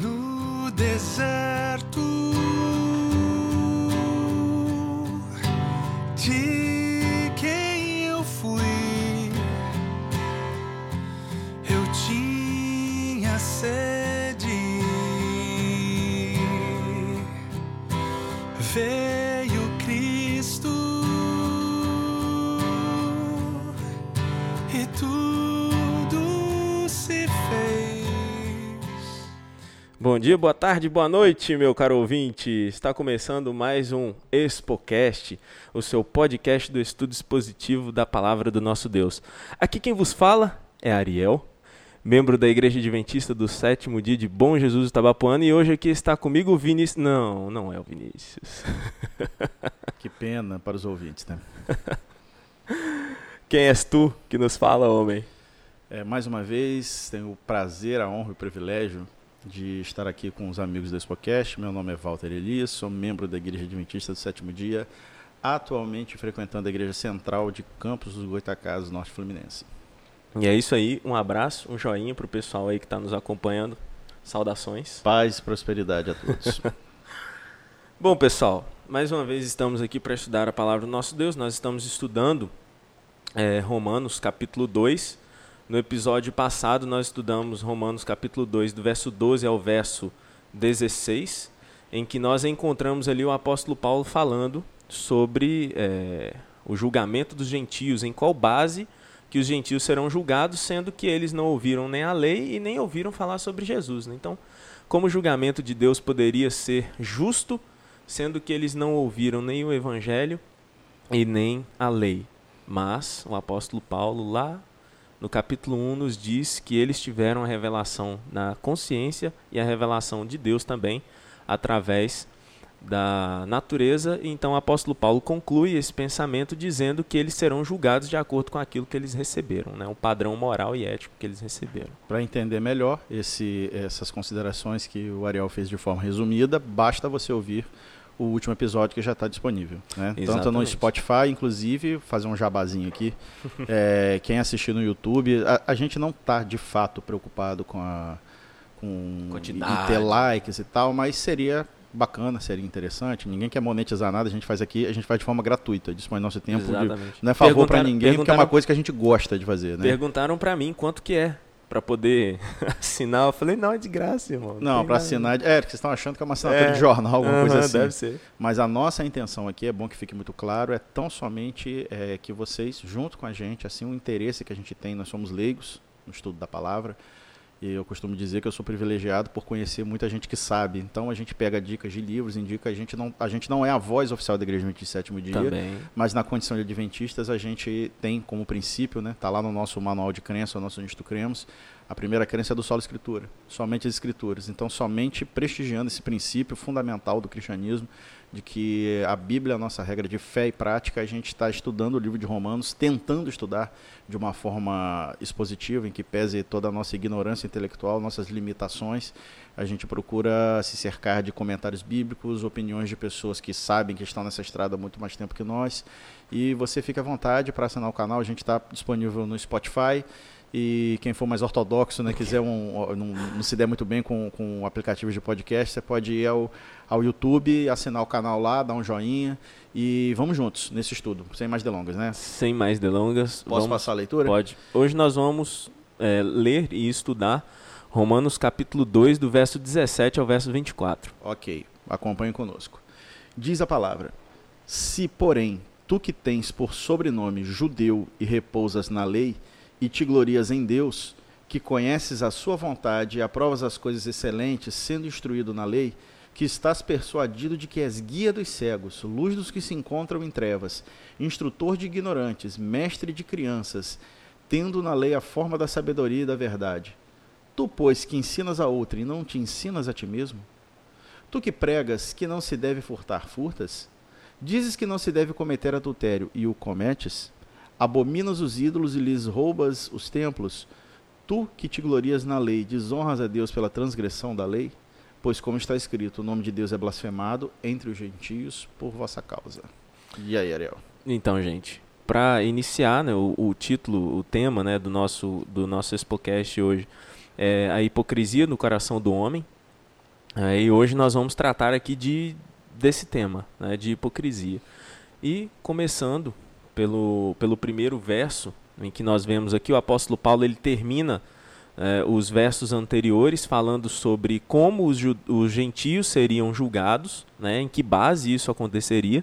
no deserto dia, boa tarde, boa noite, meu caro ouvinte. Está começando mais um ExpoCast, o seu podcast do estudo expositivo da palavra do nosso Deus. Aqui quem vos fala é Ariel, membro da Igreja Adventista do sétimo dia de Bom Jesus Itabapuana, e hoje aqui está comigo o Vinícius. Não, não é o Vinícius. Que pena para os ouvintes, né? Quem és tu que nos fala, homem? É, mais uma vez, tenho o prazer, a honra e o privilégio de estar aqui com os amigos do Expocast. Meu nome é Walter Elias, sou membro da Igreja Adventista do Sétimo Dia, atualmente frequentando a Igreja Central de Campos dos Goitacazes, Norte Fluminense. E é isso aí, um abraço, um joinha pro pessoal aí que está nos acompanhando. Saudações. Paz e prosperidade a todos. Bom, pessoal, mais uma vez estamos aqui para estudar a palavra do nosso Deus. Nós estamos estudando é, Romanos capítulo 2. No episódio passado, nós estudamos Romanos capítulo 2, do verso 12 ao verso 16, em que nós encontramos ali o apóstolo Paulo falando sobre é, o julgamento dos gentios, em qual base que os gentios serão julgados, sendo que eles não ouviram nem a lei e nem ouviram falar sobre Jesus. né? Então, como o julgamento de Deus poderia ser justo, sendo que eles não ouviram nem o evangelho e nem a lei. Mas o apóstolo Paulo, lá no capítulo 1, nos diz que eles tiveram a revelação na consciência e a revelação de Deus também, através da natureza. E Então o apóstolo Paulo conclui esse pensamento dizendo que eles serão julgados de acordo com aquilo que eles receberam, né? o padrão moral e ético que eles receberam. Para entender melhor esse, essas considerações que o Ariel fez de forma resumida, basta você ouvir o último episódio que já está disponível. Né? Tanto no. Spotify, inclusive, fazer um jabazinho aqui. É, quem assistir no YouTube, a, a gente não está de fato preocupado com a com Quantidade. ter likes e tal, mas seria bacana, seria interessante. Ninguém quer monetizar nada, a gente faz aqui, a gente faz de forma gratuita, dispõe nosso tempo. de- Exatamente. não é favor para ninguém, porque é uma coisa que a gente gosta de fazer, né? Perguntaram para mim quanto que é para poder assinar. Eu falei, não, é de graça, irmão. Não, para assinar. É, porque vocês estão achando que é uma assinatura É. de jornal, alguma coisa Aham, assim. Deve ser. Mas a nossa intenção aqui, é bom que fique muito claro, é tão somente é, que vocês, junto com a gente, assim, o interesse que a gente tem, nós somos leigos no estudo da palavra, e eu costumo dizer que eu sou privilegiado por conhecer muita gente que sabe. Então a gente pega dicas de livros, indica, a gente não, a gente não é a voz oficial da Igreja Adventista do Sétimo Dia, Também. mas na condição de adventistas a gente tem como princípio, né, tá lá no nosso manual de crença, o nosso Nisto Cremos, a primeira crença é do solo escritura, somente as escrituras. Então somente prestigiando esse princípio fundamental do cristianismo de que a Bíblia é a nossa regra de fé e prática, a gente está estudando o livro de Romanos, tentando estudar de uma forma expositiva, em que pese toda a nossa ignorância intelectual, nossas limitações, a gente procura se cercar de comentários bíblicos, opiniões de pessoas que sabem que estão nessa estrada há muito mais tempo que nós. E você fica à vontade para assinar o canal, a gente está disponível no Spotify. E quem for mais ortodoxo, né, quiser um, não, não se der muito bem com, com aplicativos de podcast, você pode ir ao, ao YouTube, assinar o canal lá, dar um joinha e vamos juntos nesse estudo, sem mais delongas, né? Sem mais delongas, Posso vamos, passar a leitura? pode. Hoje nós vamos é, ler e estudar Romanos capítulo 2, do verso 17 ao verso 24. Ok, acompanhe conosco. Diz a palavra: Se, porém, tu que tens por sobrenome judeu e repousas na lei, e te glorias em Deus, que conheces a sua vontade e aprovas as coisas excelentes, sendo instruído na lei, que estás persuadido de que és guia dos cegos, luz dos que se encontram em trevas, instrutor de ignorantes, mestre de crianças, tendo na lei a forma da sabedoria e da verdade. Tu, pois, que ensinas a outra e não te ensinas a ti mesmo? Tu que pregas que não se deve furtar, furtas? Dizes que não se deve cometer adultério e o cometes? Abominas os ídolos e lhes roubas os templos? Tu que te glorias na lei, desonras a Deus pela transgressão da lei? Pois, como está escrito, o nome de Deus é blasfemado entre os gentios por vossa causa. E aí, Ariel? Então, gente, para iniciar né, o, o título, o tema né, do nosso do nosso Expocast hoje é a hipocrisia no coração do homem. É, e hoje nós vamos tratar aqui de, desse tema, né, de hipocrisia. E começando pelo, pelo primeiro verso, em que nós vemos aqui o apóstolo Paulo, ele termina é, os versos anteriores falando sobre como os, os gentios seriam julgados, né, em que base isso aconteceria.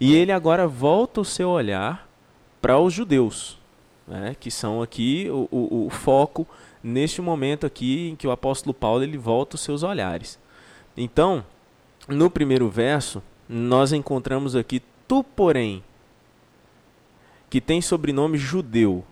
E ele agora volta o seu olhar para os judeus, né, que são aqui o, o, o, foco neste momento aqui em que o apóstolo Paulo ele volta os seus olhares. Então, no primeiro verso, nós encontramos aqui tu, porém, que tem sobrenome judeu.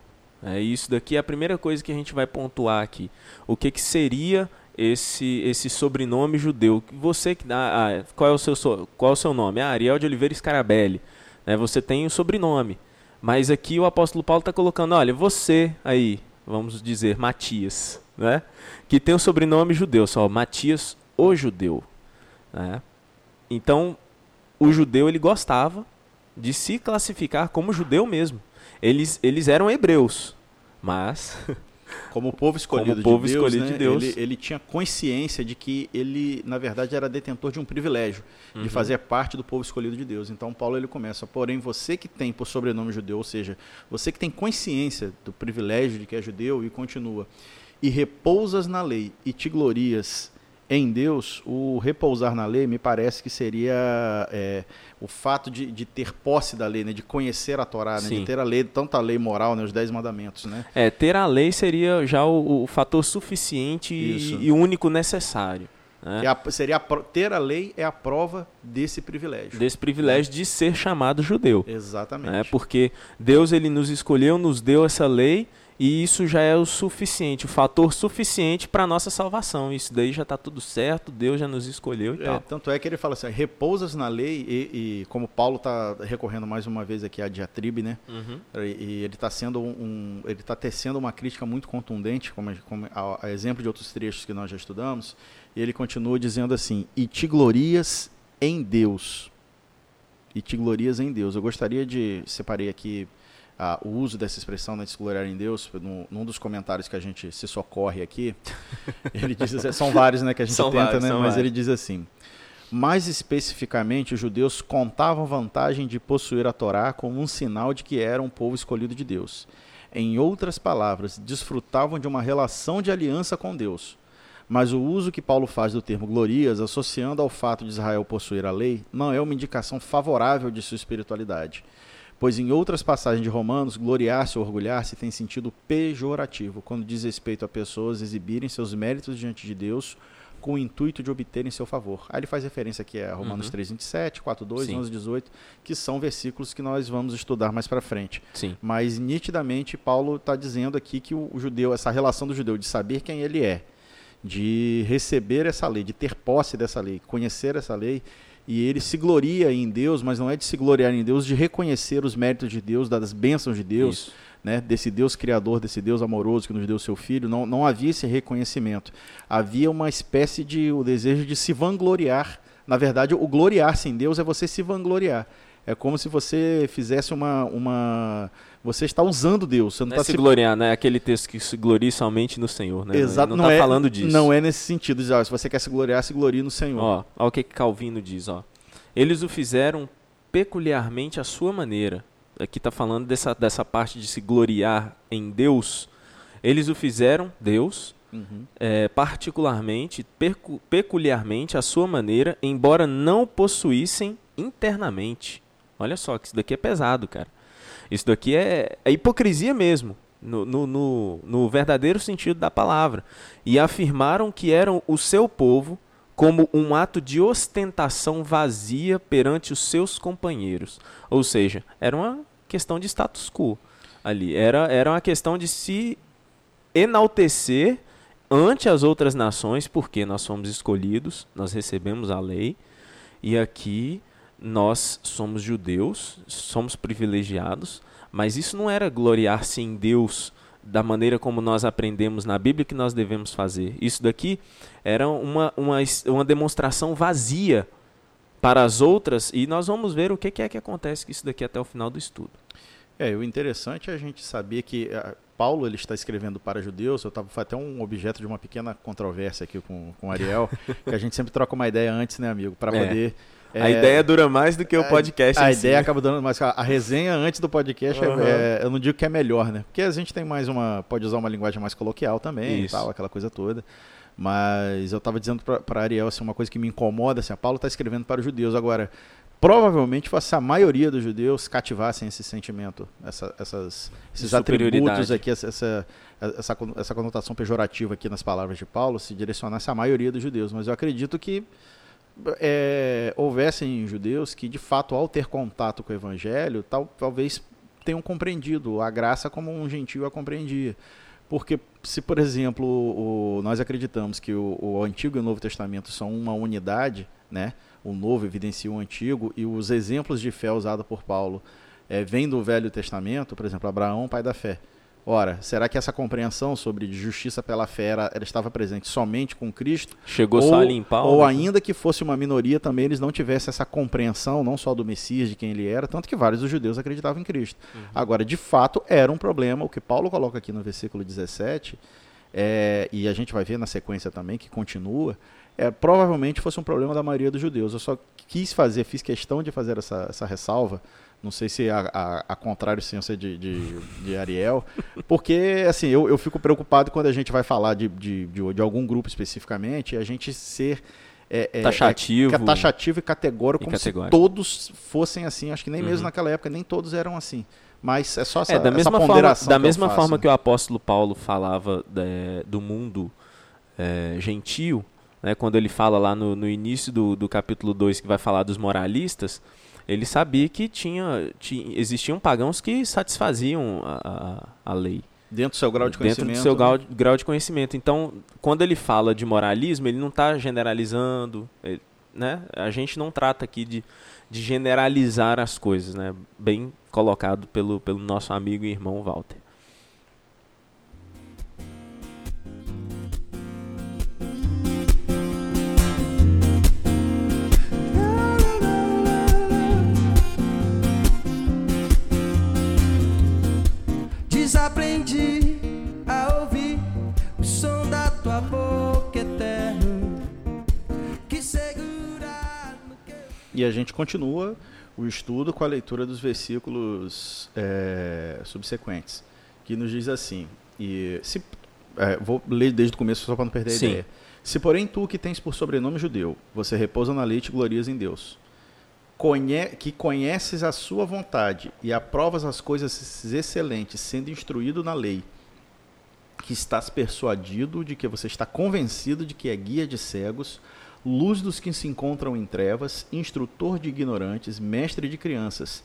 É, isso daqui é a primeira coisa que a gente vai pontuar aqui. O que, que seria esse esse sobrenome judeu? Você que dá, ah, qual é o seu qual é o seu nome? Ah, Ariel de Oliveira Scarabelli. É, você tem o sobrenome. Mas aqui o apóstolo Paulo está colocando, olha, você aí, vamos dizer, Matias, né? que tem o sobrenome judeu, só Matias o judeu. Né? Então, o judeu ele gostava de se classificar como judeu mesmo. Eles, eles eram hebreus, mas como povo escolhido, como povo de, Deus, escolhido né? de Deus, ele, ele, tinha consciência de que ele, na verdade, era detentor de um privilégio, Uhum. de fazer parte do povo escolhido de Deus. Então Paulo ele começa, porém você que tem por sobrenome judeu, ou seja, você que tem consciência do privilégio de que é judeu e continua, e repousas na lei e te glorias em Deus, o repousar na lei me parece que seria é, o fato de, de, ter posse da lei, né, de conhecer a Torá, né, de ter a lei, tanto a lei moral, né, os dez mandamentos. Né? É, ter a lei seria já o, o fator suficiente e, e, único necessário. Né? A, seria a, ter a lei é a prova desse privilégio. Desse privilégio de ser chamado judeu. Exatamente. Né? Porque Deus ele nos escolheu, nos deu essa lei e isso já é o suficiente, o fator suficiente para a nossa salvação. Isso daí já está tudo certo, Deus já nos escolheu e é, tal. Tanto é que ele fala assim, repousas na lei, e, e como Paulo está recorrendo mais uma vez aqui à diatribe, né? Uhum. E, e, ele está sendo um, ele está tecendo uma crítica muito contundente, como, como a, a, exemplo de outros trechos que nós já estudamos, e ele continua dizendo assim, e te glorias em Deus. E te glorias em Deus. Eu gostaria de, separei aqui ah, o uso dessa expressão, né, de se gloriar em Deus, no, num dos comentários que a gente se socorre aqui, ele diz assim, são vários né, que a gente são tenta, vários, né, mas vários. ele diz assim, mais especificamente, os judeus contavam vantagem de possuir a Torá como um sinal de que eram um povo escolhido de Deus. Em outras palavras, desfrutavam de uma relação de aliança com Deus. Mas o uso que Paulo faz do termo glorias, associando ao fato de Israel possuir a lei, não é uma indicação favorável de sua espiritualidade pois em outras passagens de Romanos, gloriar-se ou orgulhar-se tem sentido pejorativo, quando diz respeito a pessoas exibirem seus méritos diante de Deus com o intuito de obterem seu favor. Aí ele faz referência aqui a Romanos Uhum. 3, 27, 4, 2, Sim. 11, 18, que são versículos que nós vamos estudar mais para frente. Sim. Mas nitidamente Paulo está dizendo aqui que o, o judeu, essa relação do judeu de saber quem ele é, de receber essa lei, de ter posse dessa lei, conhecer essa lei, e ele se gloria em Deus, mas não é de se gloriar em Deus, de reconhecer os méritos de Deus, das bênçãos de Deus, Isso. né, desse Deus criador, desse Deus amoroso que nos deu seu filho, não, não havia esse reconhecimento. Havia uma espécie de o desejo de se vangloriar. Na verdade, o gloriar-se em Deus é você se vangloriar. É como se você fizesse uma. uma você está usando Deus. Você não Não é está se gloriar, né? Aquele texto que se glorie somente no Senhor, né? Exato, Ele não, não está é, falando disso. Não é nesse sentido. ó, se você quer se gloriar, se glorie no Senhor. Ó, ó o que, que Calvino diz, ó. Eles o fizeram peculiarmente à sua maneira. Aqui está falando dessa, dessa parte de se gloriar em Deus. Eles o fizeram, Deus, Uhum. é, particularmente, percu- peculiarmente à sua maneira, embora não possuíssem internamente. Olha só, que isso daqui é pesado, cara. Isso daqui é, é hipocrisia mesmo, no, no, no, no verdadeiro sentido da palavra. E afirmaram que eram o seu povo como um ato de ostentação vazia perante os seus companheiros. Ou seja, era uma questão de status quo ali. Era, era uma questão de se enaltecer ante as outras nações, porque nós somos escolhidos, nós recebemos a lei, e aqui nós somos judeus, somos privilegiados, mas isso não era gloriar-se em Deus da maneira como nós aprendemos na Bíblia que nós devemos fazer. Isso daqui era uma, uma, uma demonstração vazia para as outras, e nós vamos ver o que é que acontece com isso daqui até o final do estudo. É, o interessante é a gente saber que, ah, Paulo ele está escrevendo para judeus, eu estava até um objeto de uma pequena controvérsia aqui com, com o Ariel, que a gente sempre troca uma ideia antes, né, amigo, para É. poder... A é, ideia dura mais do que o podcast a si, ideia né? acaba dando mais. A resenha antes do podcast, é- é- eu não digo que é melhor, né? Porque a gente tem mais uma. Pode usar uma linguagem mais coloquial também e tal, aquela coisa toda. Mas eu estava dizendo para Ariel assim, uma coisa que me incomoda, assim, a Paulo está escrevendo para os judeus. Agora, provavelmente, se a maioria dos judeus cativassem esse sentimento, essa- essas, esses atributos aqui, essa, essa, essa, essa conotação pejorativa aqui nas palavras de Paulo, se direcionasse à maioria dos judeus. Mas eu acredito que é, houvessem judeus que, de fato, ao ter contato com o evangelho, tal, talvez tenham compreendido a graça como um gentio a compreendia. Porque se, por exemplo, o- nós acreditamos que o, o Antigo e o Novo Testamento são uma unidade, né? o Novo evidencia o Antigo, e os exemplos de fé usados por Paulo eh, vêm do Velho Testamento, por exemplo, Abraão, pai da fé. Ora, será que essa compreensão sobre justiça pela fé era, ela estava presente somente com Cristo? Chegou ou, só ali em Paulo. ou né? ainda que fosse uma minoria também, eles não tivessem essa compreensão, não só do Messias, de quem ele era, tanto que vários dos judeus acreditavam em Cristo. Uhum. Agora, de fato, era um problema, o que Paulo coloca aqui no versículo 17, é, e a gente vai ver na sequência também, que continua, é, provavelmente fosse um problema da maioria dos judeus. Eu só quis fazer, fiz questão de fazer essa, essa ressalva, não sei se a, a, a contrário ciência de, de, de Ariel, porque assim, eu, eu fico preocupado quando a gente vai falar de, de, de, de algum grupo especificamente, a gente ser é, é, Taxativo. é, taxativo e categórico, E como categórico. se todos fossem assim. Acho que nem mesmo Uhum. naquela época, nem todos eram assim. Mas é só essa, É, da essa mesma forma, ponderação da que eu mesma forma que o apóstolo Paulo falava é, do mundo é, gentil, né, quando ele fala lá no, no início do, do capítulo 2 que vai falar dos moralistas, ele sabia que tinha, tinha existiam pagãos que satisfaziam a, a, a lei. Dentro do seu grau de dentro conhecimento. do seu né? grau, grau de conhecimento. Então, quando ele fala de moralismo, ele não está generalizando, ele- né? A gente não trata aqui de, de generalizar as coisas, né? Bem colocado pelo, pelo nosso amigo e irmão Walter. Desaprendi a ouvir o som da tua boca eterno que segurar no que E a gente continua o estudo com a leitura dos versículos é, subsequentes, que nos diz assim, e se, é, vou ler desde o começo só para não perder a Sim. ideia. Se porém tu que tens por sobrenome judeu, você repousa na lei e te glorias em Deus, conhe que conheces a sua vontade e aprovas as coisas excelentes, sendo instruído na lei, que estás persuadido de que você está convencido de que é guia de cegos, luz dos que se encontram em trevas, instrutor de ignorantes, mestre de crianças,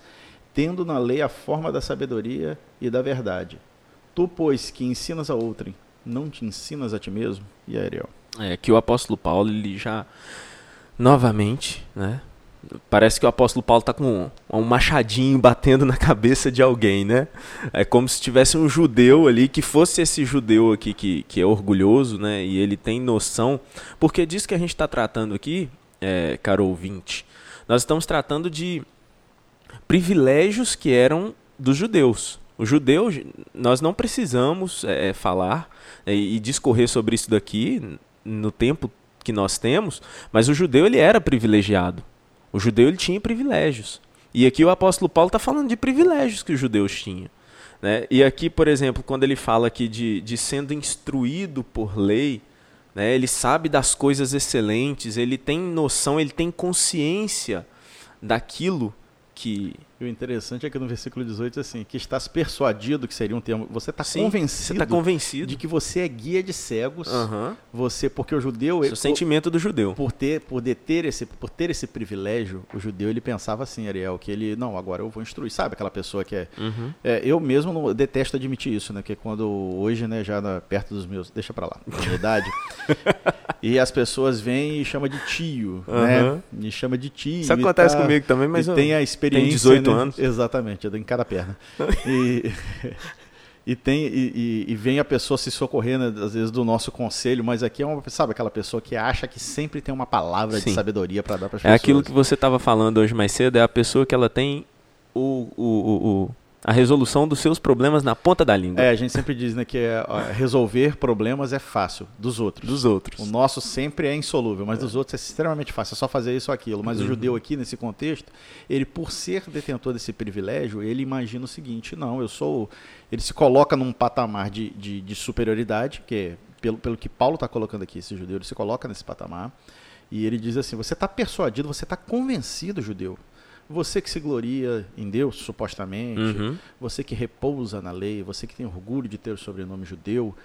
tendo na lei a forma da sabedoria e da verdade. Tu, pois, que ensinas a outrem, não te ensinas a ti mesmo? E aí, Ariel? É que o apóstolo Paulo, ele já, novamente, né? Parece que o apóstolo Paulo está com um, machadinho batendo na cabeça de alguém, né? É como se tivesse um judeu ali, que fosse esse judeu aqui que, que é orgulhoso, né? E ele tem noção. Porque disso que a gente está tratando aqui, é, caro ouvinte, nós estamos tratando de privilégios que eram dos judeus. O judeu, nós não precisamos é, falar é, e discorrer sobre isso daqui no tempo que nós temos, mas o judeu ele era privilegiado. O judeu ele tinha privilégios. E aqui o apóstolo Paulo está falando de privilégios que os judeus tinham. Né? E aqui, por exemplo, quando ele fala aqui de, de sendo instruído por lei, né? ele sabe das coisas excelentes, ele tem noção, ele tem consciência daquilo que. E o interessante é que no versículo 18 diz assim, que estás persuadido, que seria um termo, você está Sim, convencido Você está convencido. de que você é guia de cegos, Aham. você, porque o judeu, ele, o sentimento do judeu. por ter, por deter esse, por ter esse privilégio, o judeu ele pensava assim, Ariel, que ele, não, agora eu vou instruir, sabe aquela pessoa que é, Uhum. é, eu mesmo não, detesto admitir isso, né, que quando hoje, né, já na- perto dos meus, deixa pra lá, minha idade, e as pessoas vêm e chamam de tio, né, Aham. me chama de tio. Isso acontece tá- comigo também, mas tem a experiência, 18 né? anos. Exatamente, eu em cada perna. E, e tem e, e- vem a pessoa se socorrer, né, às vezes do nosso conselho, mas aqui é uma, sabe aquela pessoa que acha que sempre tem uma palavra de Sim. sabedoria para dar para as É pessoas. aquilo que você estava falando hoje mais cedo, é a pessoa que ela tem o, o, o, o- a resolução dos seus problemas na ponta da língua. É, a gente sempre diz né, que é, ó, resolver problemas é fácil, dos outros. Dos outros. O nosso sempre é insolúvel, mas dos outros é extremamente fácil, é só fazer isso ou aquilo. Mas o Uhum. judeu aqui, nesse contexto, ele, por ser detentor desse privilégio, ele imagina o seguinte, não, eu sou... Ele se coloca num patamar de, de, de superioridade, que é, pelo, pelo que Paulo está colocando aqui, esse judeu, ele se coloca nesse patamar, e ele diz assim, você está persuadido, você está convencido, judeu, você que se gloria em Deus, supostamente, Uhum. você que repousa na lei, você que tem orgulho de ter o sobrenome judeu,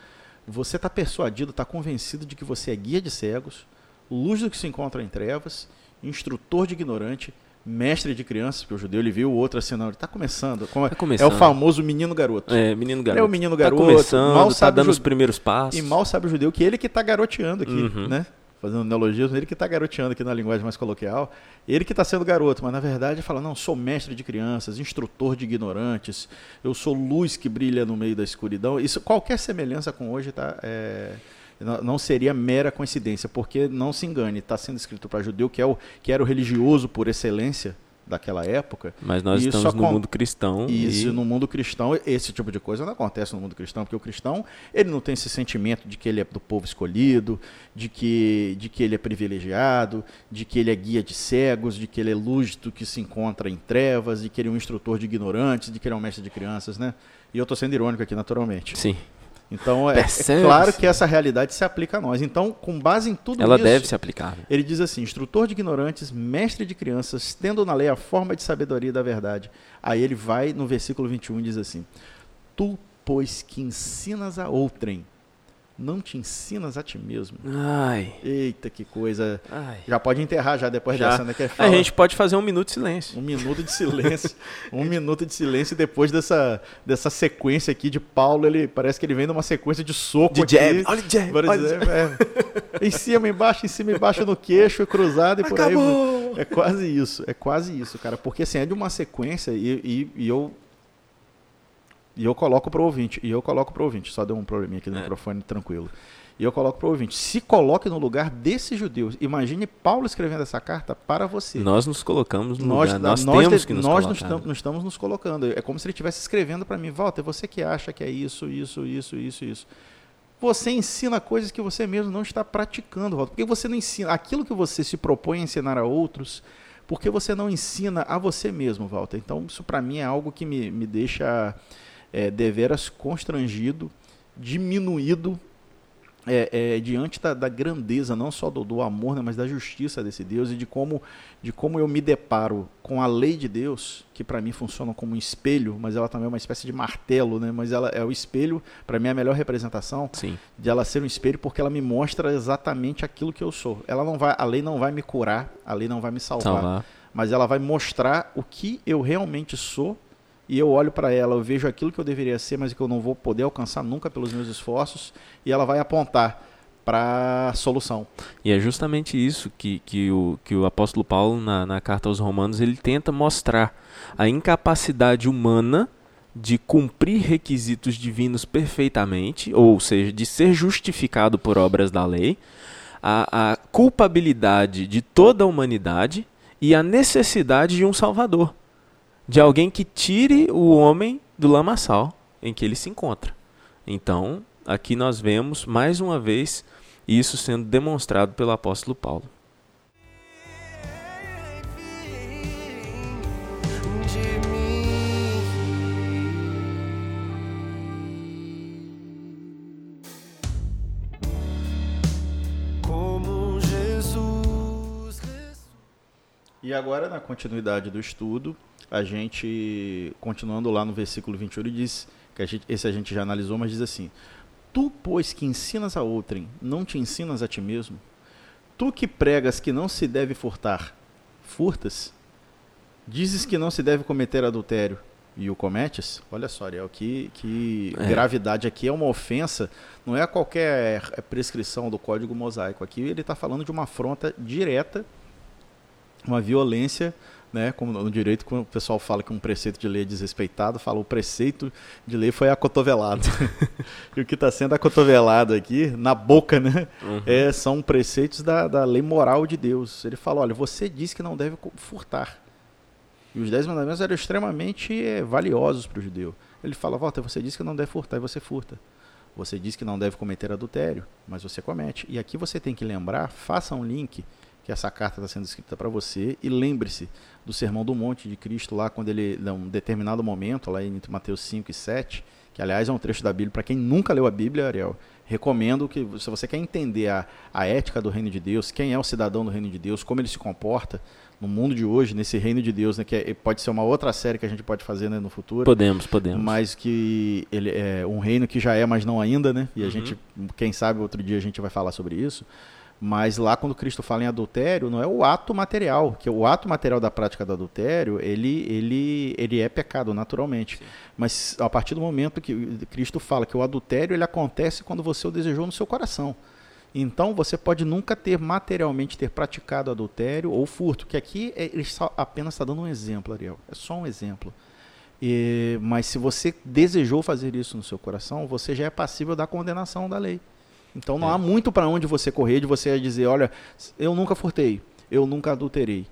você está persuadido, está convencido de que você é guia de cegos, luz do que se encontra em trevas, instrutor de ignorante, mestre de crianças, porque o judeu ele viu o outro assim, não, ele está começando, como é- Tá começando. é o famoso menino garoto. É, menino Ele é garoto. o menino Tá garoto, começando, mal tá sabe dando o os primeiros passos. E mal sabe o judeu que ele que está garoteando aqui, Uhum. né? Fazendo neologismo, ele que está garoteando aqui na linguagem mais coloquial. Ele que está sendo garoto, mas na verdade fala, não, sou mestre de crianças, instrutor de ignorantes, eu sou luz que brilha no meio da escuridão. Isso, qualquer semelhança com hoje tá, é, não seria mera coincidência, porque não se engane, está sendo escrito para judeu, que, é o, que era o religioso por excelência daquela época, Mas nós Isso estamos no mundo cristão. isso e... no mundo cristão, esse tipo de coisa não acontece no mundo cristão, porque o cristão, ele não tem esse sentimento de que ele é do povo escolhido, de que, de que ele é privilegiado, de que ele é guia de cegos, de que ele é luz do que se encontra em trevas, de que ele é um instrutor de ignorantes, de que ele é um mestre de crianças, né? E eu estou sendo irônico aqui, naturalmente. Sim, Então, é, é claro que essa realidade se aplica a nós. Então, com base em tudo ela isso... deve se aplicar. Ele diz assim: instrutor de ignorantes, mestre de crianças, tendo na lei a forma de sabedoria da verdade. Aí ele vai no versículo 21 e diz assim: Tu, pois que ensinas a outrem, não te ensinas a ti mesmo. Ai, Eita, que coisa. ai. Já pode enterrar já depois Já. dessa, né? Que é A gente pode fazer um minuto de silêncio. Um minuto de silêncio. um minuto de silêncio depois dessa, dessa sequência aqui de Paulo. Ele parece que ele vem numa sequência de soco De aqui. jab. Olha o jab. Olha o exemplo, é, em cima, embaixo, em cima, embaixo no queixo, cruzado e por aí. Acabou. É quase isso, é quase isso, cara. Porque assim, é de uma sequência e, e, e eu. E eu coloco pro ouvinte. E eu coloco pro ouvinte. Só deu um probleminha aqui no É. microfone, tranquilo. E eu coloco pro ouvinte. Se coloque no lugar desses judeus. Imagine Paulo escrevendo essa carta para você. Nós nos colocamos no Nós, lugar. Nós, nós, temos que nos nós colocar. estamos, nós estamos nos colocando. É como se ele estivesse escrevendo para mim, Walter, você que acha que é isso, isso, isso, isso, isso. Você ensina coisas que você mesmo não está praticando, Walter. Porque você não ensina aquilo que você se propõe a ensinar a outros, porque você não ensina a você mesmo, Walter. Então, isso para mim é algo que me, me deixa é, deveras constrangido, diminuído é, é, diante da, da grandeza, não só do, do amor, né, mas da justiça desse Deus e de como, de como eu me deparo com a lei de Deus, que para mim funciona como um espelho, mas ela também é uma espécie de martelo, né, mas ela é o espelho, para mim é a melhor representação Sim. de ela ser um espelho porque ela me mostra exatamente aquilo que eu sou. Ela não vai, a lei não vai me curar, a lei não vai me salvar, Salvar. mas ela vai mostrar o que eu realmente sou. E eu olho para ela, eu vejo aquilo que eu deveria ser, mas que eu não vou poder alcançar nunca pelos meus esforços, e ela vai apontar para a solução. E é justamente isso que, que, o, que o apóstolo Paulo, na, na carta aos Romanos, ele tenta mostrar a incapacidade humana de cumprir requisitos divinos perfeitamente, ou seja, de ser justificado por obras da lei, a, a culpabilidade de toda a humanidade e a necessidade de um Salvador, de alguém que tire o homem do lamaçal em que ele se encontra. Então, aqui nós vemos mais uma vez isso sendo demonstrado pelo apóstolo Paulo. E agora, na continuidade do estudo, a gente, continuando lá no versículo 21, ele diz, que a gente, esse a gente já analisou, mas diz assim: Tu, pois, que ensinas a outrem, não te ensinas a ti mesmo? Tu que pregas que não se deve furtar, furtas? Dizes que não se deve cometer adultério e o cometes? Olha só, Ariel, que, que É. gravidade aqui é uma ofensa, não é qualquer prescrição do código mosaico. Aqui ele está falando de uma afronta direta uma violência, né, como no direito, quando o pessoal fala que um preceito de lei é desrespeitado, fala o preceito de lei foi acotovelado. e o que está sendo acotovelado aqui, na boca, né, é, são preceitos da, da lei moral de Deus. Ele fala, olha, você diz que não deve furtar. E os dez mandamentos eram extremamente eh, valiosos para o judeu. Ele fala, Walter, você disse que não deve furtar, e você furta. Você diz que não deve cometer adultério, mas você comete. E aqui você tem que lembrar, faça um link, que essa carta está sendo escrita para você, e lembre-se do Sermão do Monte de Cristo, lá quando ele, em um determinado momento, lá em Mateus 5 e 7, que aliás é um trecho da Bíblia, para quem nunca leu a Bíblia, Ariel, recomendo que, se você quer entender a, a ética do reino de Deus, quem é o cidadão do reino de Deus, como ele se comporta no mundo de hoje, nesse reino de Deus, né, que é, pode ser uma outra série que a gente pode fazer né, no futuro. Podemos, podemos. Mas que ele é um reino que já é, mas não ainda, né? E a Uhum. gente, quem sabe, outro dia a gente vai falar sobre isso. Mas lá quando Cristo fala em adultério, não é o ato material, que o ato material da prática do adultério, ele, ele, ele é pecado naturalmente. Mas a partir do momento que Cristo fala que o adultério ele acontece quando você o desejou no seu coração. Então você pode nunca ter materialmente ter praticado adultério ou furto, que aqui é- ele só apenas está dando um exemplo, Ariel. É só um exemplo. E- mas se você desejou fazer isso no seu coração, você já é passível da condenação da lei. Então não É. há muito para onde você correr de você dizer, olha, eu nunca furtei, eu nunca adulterei.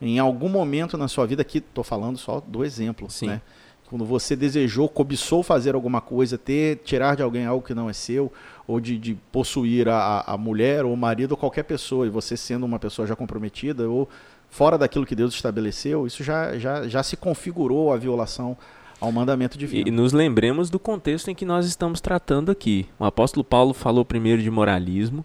Em algum momento na sua vida, aqui estou falando só do exemplo, Sim. né? Quando você desejou, cobiçou fazer alguma coisa, ter, tirar de alguém algo que não é seu, ou de, de possuir a, a- mulher ou o marido ou qualquer pessoa, e você sendo uma pessoa já comprometida ou fora daquilo que Deus estabeleceu, isso já, já, já se configurou a violação ao mandamento divino. E nos lembremos do contexto em que nós estamos tratando aqui. O apóstolo Paulo falou primeiro de moralismo,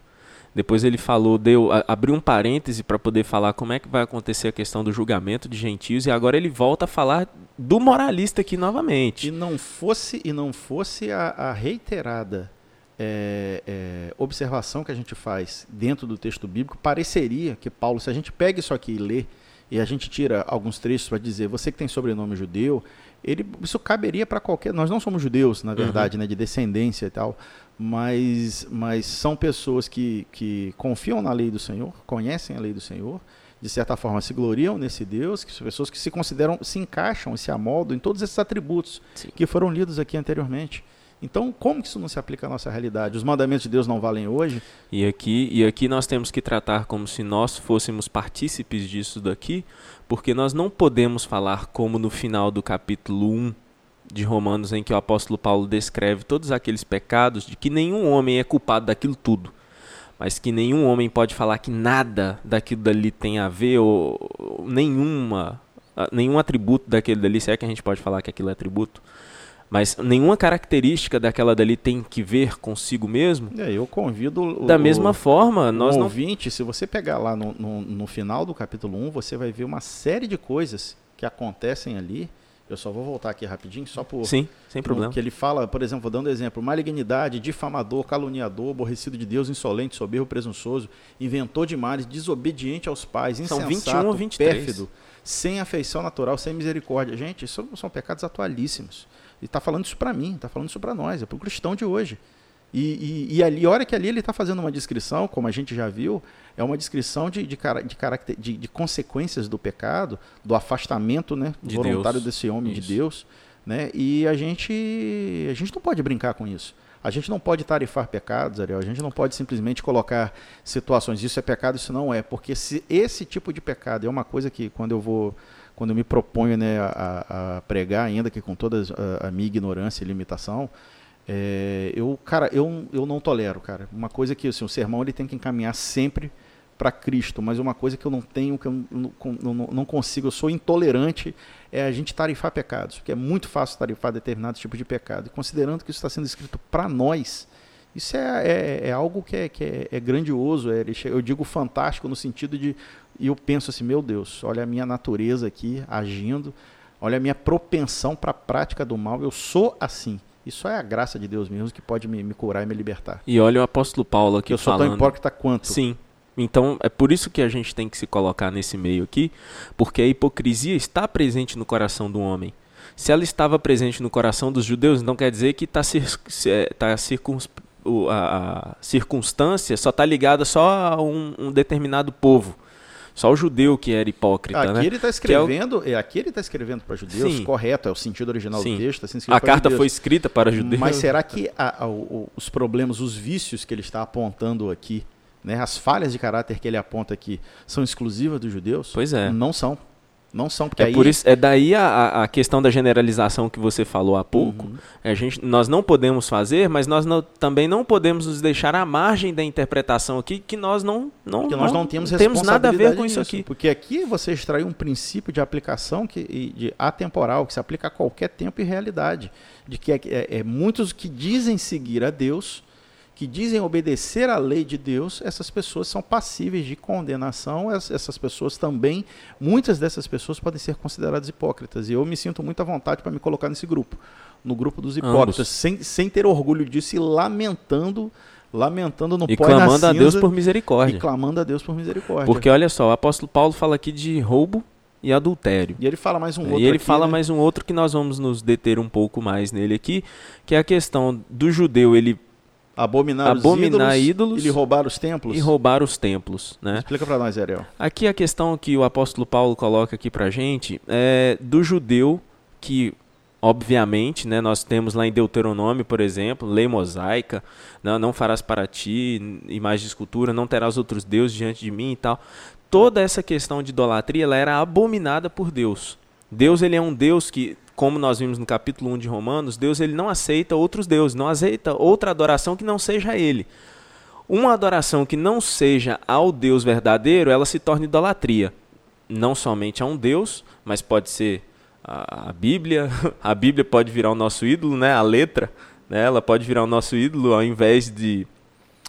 depois ele falou, deu, abriu um parêntese para poder falar como é que vai acontecer a questão do julgamento de gentios, e agora ele volta a falar do moralista aqui E novamente. não fosse e não fosse a, a reiterada é, é, observação que a gente faz dentro do texto bíblico, pareceria que Paulo, se a gente pega isso aqui e lê, e a gente tira alguns trechos para dizer, você que tem sobrenome judeu, ele, isso caberia para qualquer. Nós não somos judeus, na verdade, né, de descendência e tal, mas, mas são pessoas que, que confiam na lei do Senhor, conhecem a lei do Senhor, de certa forma se gloriam nesse Deus, que são pessoas que se consideram, se encaixam se amoldam em todos esses atributos Sim. que foram lidos aqui anteriormente. Então, como que isso não se aplica à nossa realidade? Os mandamentos de Deus não valem hoje? E aqui, e aqui nós temos que tratar como se nós fôssemos partícipes disso daqui, porque nós não podemos falar como no final do capítulo 1 de Romanos, em que o apóstolo Paulo descreve todos aqueles pecados, de que nenhum homem é culpado daquilo tudo, mas que nenhum homem pode falar que nada daquilo dali tem a ver, ou, nenhuma, nenhum atributo daquele dali, se é que a gente pode falar que aquilo é atributo, mas nenhuma característica daquela dali tem que ver consigo mesmo. Aí eu convido o, Da o- mesma forma, nós o não ouvinte, se você pegar lá no, no, no final do capítulo 1, você vai ver uma série de coisas que acontecem ali. Eu só vou voltar aqui rapidinho, só por. Sim, sem problema. Que ele fala, por exemplo, vou dando exemplo: malignidade, difamador, caluniador, aborrecido de Deus, insolente, soberbo, presunçoso, inventor de males, desobediente aos pais, São insensato, 21 ou 23. pérfido, sem afeição natural, sem misericórdia. Gente, isso são pecados atualíssimos. E está falando isso para mim, está falando isso para nós, é para o cristão de hoje. E, e, e ali, a hora que ali ele está fazendo uma descrição, como a gente já viu, é uma descrição de, de, de, de, de consequências do pecado, do afastamento né, De voluntário Deus. desse homem Isso. de Deus. Né? E a gente, a gente não pode brincar com isso. A gente não pode tarifar pecados, Ariel. A gente não pode simplesmente colocar situações, isso é pecado, isso não é. Porque se esse tipo de pecado é uma coisa que quando eu vou, quando eu me proponho né, a, a pregar, ainda que com toda a, a minha ignorância e limitação, é, eu, cara, eu, eu não tolero, cara. Uma coisa que assim, o sermão ele tem que encaminhar sempre para Cristo, mas uma coisa que eu não tenho, que eu não, não, não- consigo, eu sou intolerante, é a gente tarifar pecados, porque é muito fácil tarifar determinados tipos de pecado. E considerando que isso está sendo escrito para nós, isso é, é, é algo que é, que é, é grandioso, eu digo fantástico no sentido de, e eu penso assim, meu Deus, olha a minha natureza aqui agindo, olha a minha propensão para a prática do mal, eu sou assim. Isso é a graça de Deus mesmo que pode me, me curar e me libertar. E olha o apóstolo Paulo aqui eu sou falando. tão hipócrita quanto. Sim. Então, é por isso que a gente tem que se colocar nesse meio aqui, porque a hipocrisia está presente no coração do homem. Se ela estava presente no coração dos judeus, então quer dizer que tá cir é, tá circuns o- a, a circunstância só está ligada só a um, um determinado povo. Só o judeu que era hipócrita, Aqui né? ele está Que é o- escrevendo, é, aqui ele está escrevendo para judeus, Sim. correto, é o sentido original Sim. do texto, sendo escrito A carta judeus. foi escrita para judeus. Mas será que a- o- os problemas, os vícios que ele está apontando aqui, né, as falhas de caráter que ele aponta aqui, são exclusivas dos judeus? Pois é. Não são. Não são, porque É, aí... por isso, é daí a- a, questão da generalização que você falou há pouco. Uhum. A gente, nós não podemos fazer, mas nós não- também não podemos nos deixar à margem da interpretação aqui, que nós não, não, Porque nós não, temos temos nada a ver com isso nisso. aqui. Porque aqui você extraiu um princípio de aplicação que, de atemporal, que se aplica a qualquer tempo e realidade. De que é, é- é muitos que dizem seguir a Deus, que dizem obedecer à lei de Deus, essas pessoas são passíveis de condenação. Es- Essas pessoas também, muitas dessas pessoas podem ser consideradas hipócritas. E eu me sinto muito à vontade para me colocar nesse grupo. No grupo dos hipócritas, sem, sem ter orgulho disso e lamentando, lamentando no E pó e clamando a Deus por e misericórdia. clamando a Deus por misericórdia. Porque olha só, o apóstolo Paulo fala aqui de roubo e adultério. E ele fala mais um outro e ele aqui, fala né? mais um outro que nós vamos nos deter um pouco mais nele aqui, que é a questão do judeu ele abominar, abominar os ídolos, ídolos e roubar os templos. e roubar os templos, né? Explica para nós, Ariel. Aqui a questão que o apóstolo Paulo coloca aqui pra gente é do judeu que obviamente, né, nós temos lá em Deuteronômio, por exemplo, lei mosaica, não, não farás para ti imagem de escultura, não terás outros deuses diante de mim e tal. Toda essa questão de idolatria, ela era abominada por Deus. Deus, ele é um Deus que, como nós vimos no capítulo 1 de Romanos, Deus ele não aceita outros deuses, não aceita outra adoração que não seja ele. Uma adoração que não seja ao Deus verdadeiro, ela se torna idolatria. Não somente a um Deus, mas pode ser a, a Bíblia. A Bíblia pode virar o nosso ídolo, né? A letra, né? Ela pode virar o nosso ídolo ao invés de,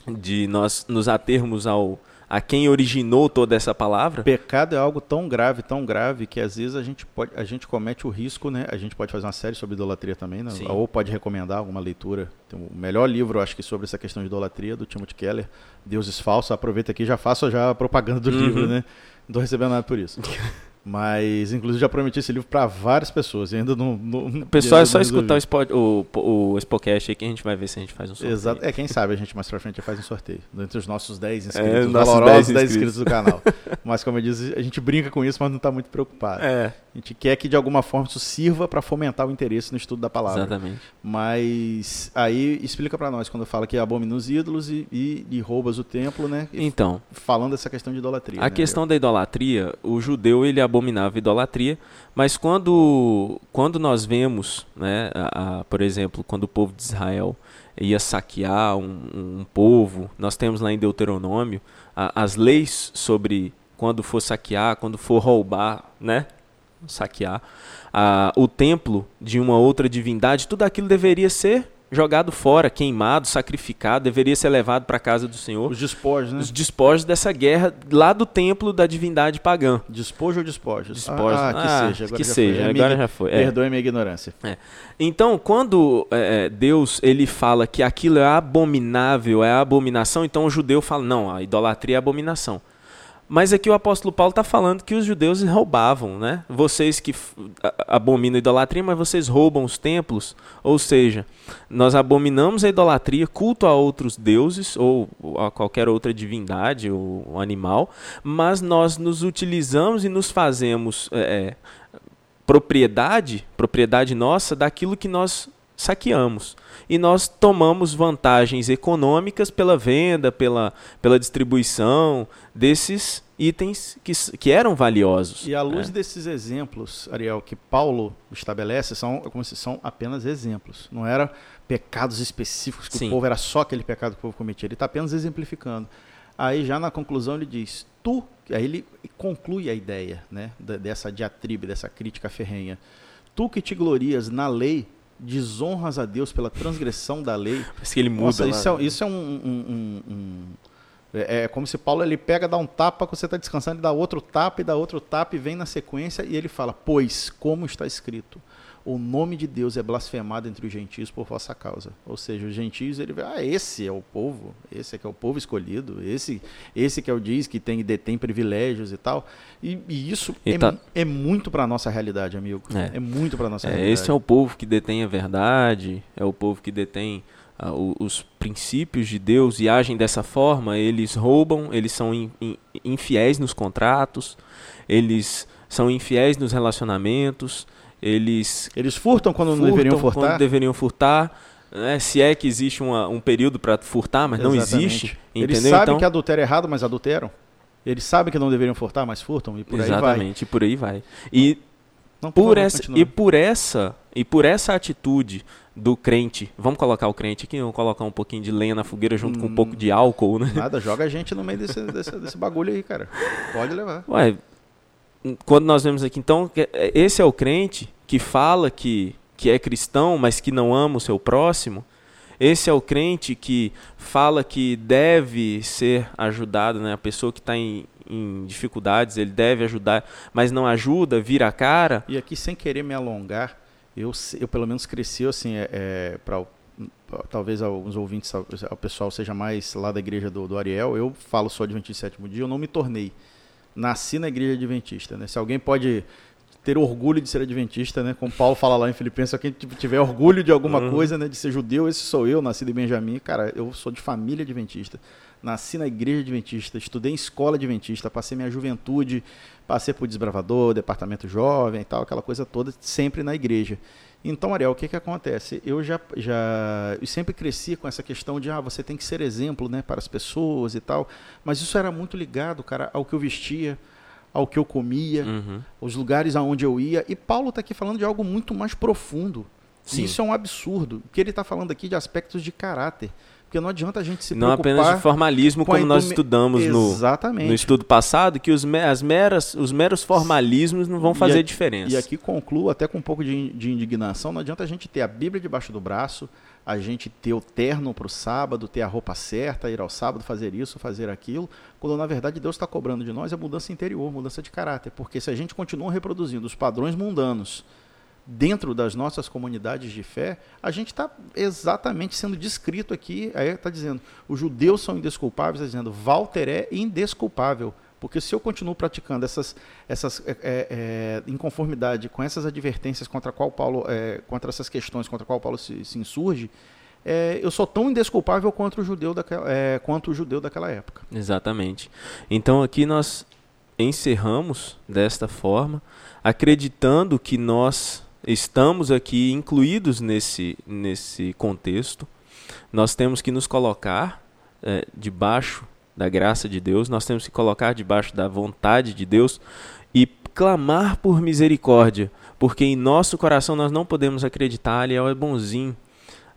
de nós nos atermos ao a quem originou toda essa palavra. Pecado é algo tão grave, tão grave, que às vezes a gente, pode, a gente comete o risco, né? A gente pode fazer uma série sobre idolatria também, né? Ou pode recomendar alguma leitura. Tem o melhor livro, acho que, sobre essa questão de idolatria, do Timothy Keller, Deuses Falsos. Aproveita aqui e já faço já a propaganda do Uhum. livro, né? Não tô recebendo nada por isso. Mas, inclusive, já prometi esse livro para várias pessoas. E ainda não. não pessoal é só escutar o, spot, o, o, Spocast aí que a gente vai ver se a gente faz um sorteio. Exato. É, quem sabe a gente mais pra frente faz um sorteio. Entre os nossos 10 inscritos, É, os nossos valorosos 10 10 inscritos. inscritos do canal. Mas, como eu disse, a gente brinca com isso, mas não está muito preocupado. É, A gente quer que, de alguma forma, isso sirva para fomentar o interesse no estudo da palavra. exatamente. Mas aí explica para nós quando fala que abomina os ídolos e, e, e roubas o templo, né? E Então, falando dessa questão de idolatria. A né, questão da idolatria, o judeu ele abominava a idolatria, mas quando, quando nós vemos, né, a- a- por exemplo, quando o povo de Israel ia saquear um, um povo, nós temos lá em Deuteronômio a- as leis sobre quando for saquear, quando for roubar, né, saquear a- o templo de uma outra divindade, tudo aquilo deveria ser jogado fora, queimado, sacrificado, deveria ser levado para a casa do Senhor Os despojos, né? os despojos dessa guerra lá do templo da divindade pagã. Despojo ou despojos? Despojos. Ah, que Ah, seja. Agora que já seja, foi. É agora minha- já foi. é. Perdoe minha ignorância. Então, quando é, é, Deus ele fala que aquilo é abominável, é abominação, então o judeu fala, não, a idolatria é abominação. Mas aqui o apóstolo Paulo está falando que os judeus roubavam, né? Vocês que abominam a idolatria, mas vocês roubam os templos. Ou seja, nós abominamos a idolatria, culto a outros deuses ou a qualquer outra divindade ou animal, mas nós nos utilizamos e nos fazemos é, é, propriedade, propriedade nossa, daquilo que nós saqueamos. E nós tomamos vantagens econômicas pela venda, pela, pela distribuição desses itens que, que eram valiosos. E à luz né? desses exemplos, Ariel, que Paulo estabelece, são, como se são apenas exemplos. Não eram pecados específicos que Sim. o povo era só aquele pecado que o povo cometia. Ele está apenas exemplificando. Aí já na conclusão ele diz, tu, aí ele conclui a ideia né, dessa diatribe, dessa crítica ferrenha. Tu que te glorias na lei, desonras a Deus pela transgressão da lei. Parece que ele muda Nossa, isso é, isso é um, um- um- um- é, é como se Paulo ele pega, dá um tapa, você está descansando, ele dá outro tapa e dá outro tapa e vem na sequência e ele fala: Pois, como está escrito, o nome de Deus é blasfemado entre os gentios por vossa causa. Ou seja, os gentios, ele vê, ah, esse é o povo, esse é que é o povo escolhido, esse, esse que é o diz que tem detém privilégios e tal. E, e isso E é, tá- é muito para nossa realidade, amigo. É. É, muito para nossa É, realidade. esse é o povo que detém a verdade, é o povo que detém ah, o- os princípios de Deus e agem dessa forma. Eles roubam, eles são in- in- infiéis nos contratos, eles são infiéis nos relacionamentos, eles Eles furtam quando não furtam deveriam furtar. quando deveriam furtar. né? Se é que existe uma- um período para furtar, mas não Exatamente. existe, Eles entendeu? sabem então, que adultério é errado, mas adulteram. Eles sabem que não deveriam furtar, mas furtam e por aí vai. Exatamente, e por aí vai. E Não, por essa continua. e por essa e por essa atitude do crente, vamos colocar o crente aqui, vamos colocar um pouquinho de lenha na fogueira junto com um Hum. pouco de álcool, né? Nada, joga a gente no meio desse, desse, desse bagulho aí, cara. Pode levar. Ué, quando nós vemos aqui, então, é- esse é o crente que fala que, que é cristão, mas que não ama o seu próximo. Esse é o crente que fala que deve ser ajudado, né? A pessoa que está em, em dificuldades, ele deve ajudar, mas não ajuda, vira a cara. E aqui, sem querer me alongar, eu, eu pelo menos cresci assim, é, é, para talvez alguns ouvintes, o pessoal seja mais lá da igreja do, do Ariel, eu falo só Adventista sétimo dia, eu não me tornei. Nasci na igreja adventista, né? Se alguém pode ter orgulho de ser adventista, né? Como Paulo fala lá em Filipenses, se quem tiver orgulho de alguma Uhum. coisa, né? De ser judeu, esse sou eu, nascido em Benjamim. Cara, eu sou de família adventista. Nasci na igreja adventista, estudei em escola adventista, passei minha juventude, passei por desbravador, departamento jovem e tal, aquela coisa toda, sempre na igreja. Então, Ariel, o que que acontece? Eu já, já eu sempre cresci com essa questão de, ah, você tem que ser exemplo, né, para as pessoas e tal, mas isso era muito ligado, cara, ao que eu vestia, ao que eu comia, Uhum. os lugares aonde eu ia. E Paulo está aqui falando de algo muito mais profundo. Sim. Isso é um absurdo. O que ele está falando aqui de aspectos de caráter. Porque não adianta a gente se Não preocupar apenas de formalismo, com a como nós estudamos no, Exatamente. no estudo passado, que os, as meras, os meros formalismos não vão E fazer aqui- diferença. E aqui concluo até com um pouco de, de indignação. Não adianta a gente ter a Bíblia debaixo do braço, a gente ter o terno para o sábado, ter a roupa certa, ir ao sábado fazer isso, fazer aquilo, quando na verdade Deus está cobrando de nós é mudança interior, mudança de caráter. Porque se a gente continua reproduzindo os padrões mundanos dentro das nossas comunidades de fé, a gente está exatamente sendo descrito aqui. Aí está dizendo, os judeus são indesculpáveis, está dizendo, Walter é indesculpável. Porque se eu continuo praticando essas, essas é, é, é, em conformidade com essas advertências contra qual Paulo, é, contra essas questões contra qual Paulo se, se insurge, é, eu sou tão indesculpável quanto o judeu daquela, é, quanto o judeu daquela época. Exatamente. Então aqui nós encerramos desta forma, acreditando que nós estamos aqui incluídos nesse, nesse contexto. Nós temos que nos colocar eh, debaixo da graça de Deus, nós temos que colocar debaixo da vontade de Deus e clamar por misericórdia, porque em nosso coração nós não podemos acreditar, Ariel é bonzinho,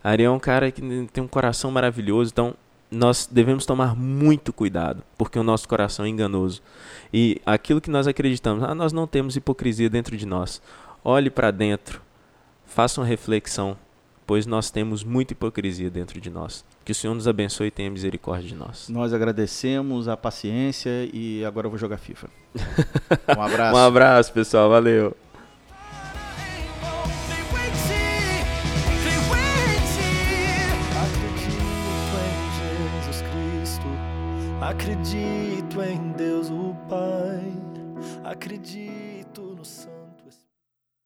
Ariel é um cara que tem um coração maravilhoso, então nós devemos tomar muito cuidado, porque o nosso coração é enganoso. E aquilo que nós acreditamos, ah, nós não temos hipocrisia dentro de nós. Olhe para dentro, faça uma reflexão, pois nós temos muita hipocrisia dentro de nós. Que o Senhor nos abençoe e tenha misericórdia de nós. Nós agradecemos a paciência e agora eu vou jogar FIFA. Um abraço. Um abraço, pessoal. Valeu. Acredito em Jesus Cristo, acredito em Deus o Pai, acredito.